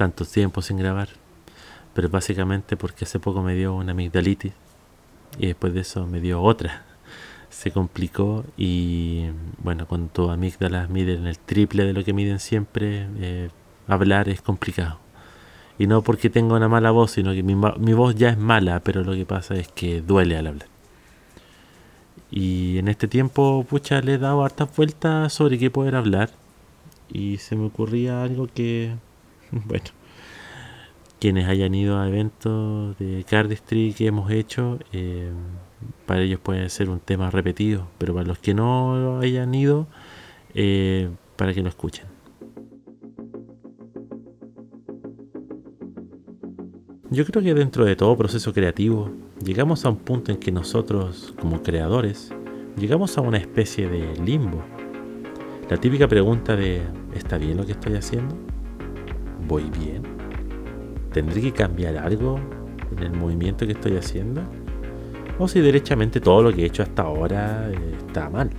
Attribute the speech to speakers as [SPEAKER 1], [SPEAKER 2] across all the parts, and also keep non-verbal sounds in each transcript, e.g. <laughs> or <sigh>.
[SPEAKER 1] tanto tiempo sin grabar, pero básicamente porque hace poco me dio una amigdalitis y después de eso me dio otra. <laughs> Se complicó y bueno, tu amígdalas miden el triple de lo que miden siempre, eh, hablar es complicado. Y no porque tenga una mala voz, sino que mi, mi voz ya es mala, pero lo que pasa es que duele al hablar. Y en este tiempo, pucha, le he dado hartas vueltas sobre qué poder hablar. Y se me ocurría algo que, <laughs> bueno, quienes hayan ido a eventos de cardistry que hemos hecho, eh, para ellos puede ser un tema repetido, pero para los que no hayan ido, eh, para que lo escuchen. Yo creo que dentro de todo proceso creativo, llegamos a un punto en que nosotros, como creadores, llegamos a una especie de limbo. La típica pregunta de, ¿está bien lo que estoy haciendo? ¿Voy bien? ¿Tendré que cambiar algo en el movimiento que estoy haciendo? ¿O si derechamente todo lo que he hecho hasta ahora eh, está mal?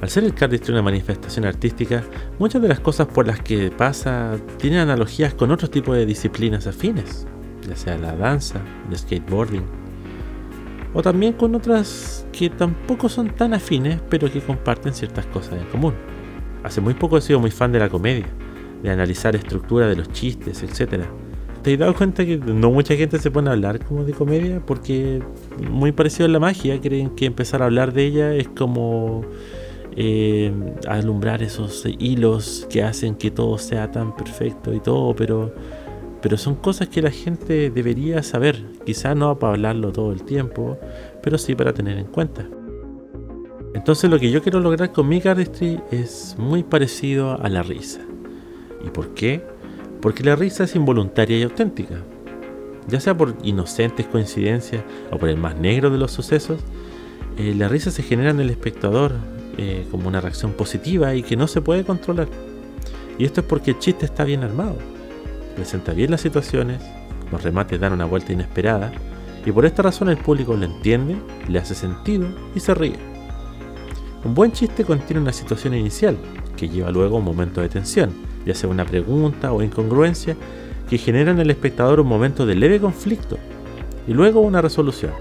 [SPEAKER 1] Al ser el cardistry una manifestación artística, muchas de las cosas por las que pasa tienen analogías con otros tipos de disciplinas afines ya sea la danza, el skateboarding, o también con otras que tampoco son tan afines, pero que comparten ciertas cosas en común. Hace muy poco he sido muy fan de la comedia, de analizar estructura de los chistes, etc. ¿Te has dado cuenta que no mucha gente se pone a hablar como de comedia? Porque muy parecido a la magia, creen que empezar a hablar de ella es como eh, alumbrar esos hilos que hacen que todo sea tan perfecto y todo, pero pero son cosas que la gente debería saber, quizá no para hablarlo todo el tiempo, pero sí para tener en cuenta. Entonces lo que yo quiero lograr con mi cardistry es muy parecido a la risa. ¿Y por qué? Porque la risa es involuntaria y auténtica. Ya sea por inocentes coincidencias o por el más negro de los sucesos, eh, la risa se genera en el espectador eh, como una reacción positiva y que no se puede controlar. Y esto es porque el chiste está bien armado presenta bien las situaciones, los remates dan una vuelta inesperada y por esta razón el público lo entiende, le hace sentido y se ríe. Un buen chiste contiene una situación inicial que lleva luego a un momento de tensión, ya sea una pregunta o incongruencia que genera en el espectador un momento de leve conflicto y luego una resolución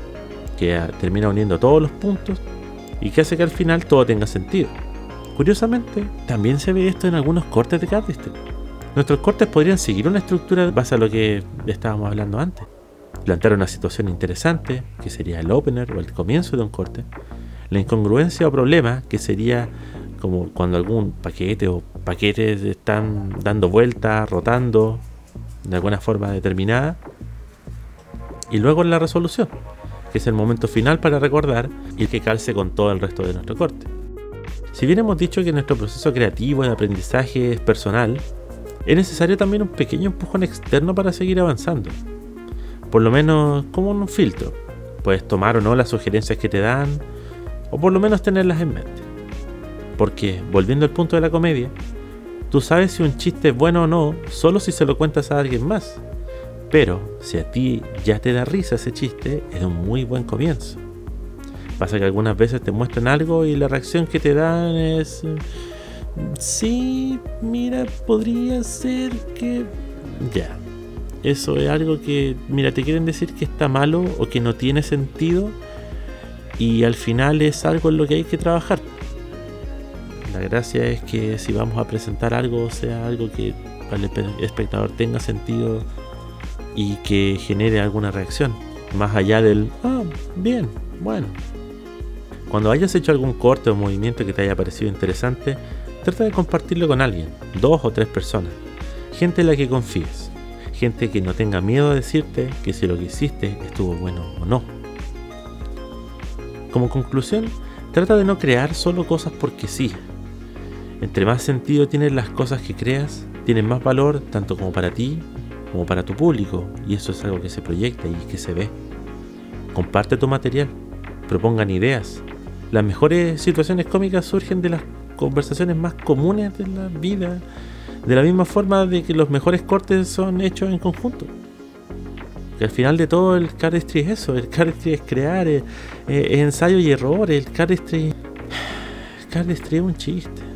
[SPEAKER 1] que termina uniendo todos los puntos y que hace que al final todo tenga sentido. Curiosamente, también se ve esto en algunos cortes de Cardistry. Nuestros cortes podrían seguir una estructura base a lo que estábamos hablando antes. Plantear una situación interesante, que sería el opener o el comienzo de un corte. La incongruencia o problema, que sería como cuando algún paquete o paquetes están dando vueltas, rotando de alguna forma determinada. Y luego la resolución, que es el momento final para recordar y que calce con todo el resto de nuestro corte. Si bien hemos dicho que nuestro proceso creativo de aprendizaje es personal, es necesario también un pequeño empujón externo para seguir avanzando. Por lo menos como un filtro. Puedes tomar o no las sugerencias que te dan, o por lo menos tenerlas en mente. Porque, volviendo al punto de la comedia, tú sabes si un chiste es bueno o no solo si se lo cuentas a alguien más. Pero si a ti ya te da risa ese chiste, es un muy buen comienzo. Pasa que algunas veces te muestran algo y la reacción que te dan es sí, mira, podría ser que... Ya. Eso es algo que, mira, te quieren decir que está malo o que no tiene sentido y al final es algo en lo que hay que trabajar. La gracia es que si vamos a presentar algo, sea algo que para el espectador tenga sentido y que genere alguna reacción. Más allá del, ah, bien, bueno. Cuando hayas hecho algún corte o movimiento que te haya parecido interesante, Trata de compartirlo con alguien, dos o tres personas, gente en la que confíes, gente que no tenga miedo a decirte que si lo que hiciste estuvo bueno o no. Como conclusión, trata de no crear solo cosas porque sí. Entre más sentido tienen las cosas que creas, tienen más valor tanto como para ti como para tu público, y eso es algo que se proyecta y que se ve. Comparte tu material, propongan ideas. Las mejores situaciones cómicas surgen de las conversaciones más comunes de la vida, de la misma forma de que los mejores cortes son hechos en conjunto. Que al final de todo el cardistry es eso, el cardistry es crear, es, ensayo y error, el cardistry, el <sighs> cardistry es un chiste.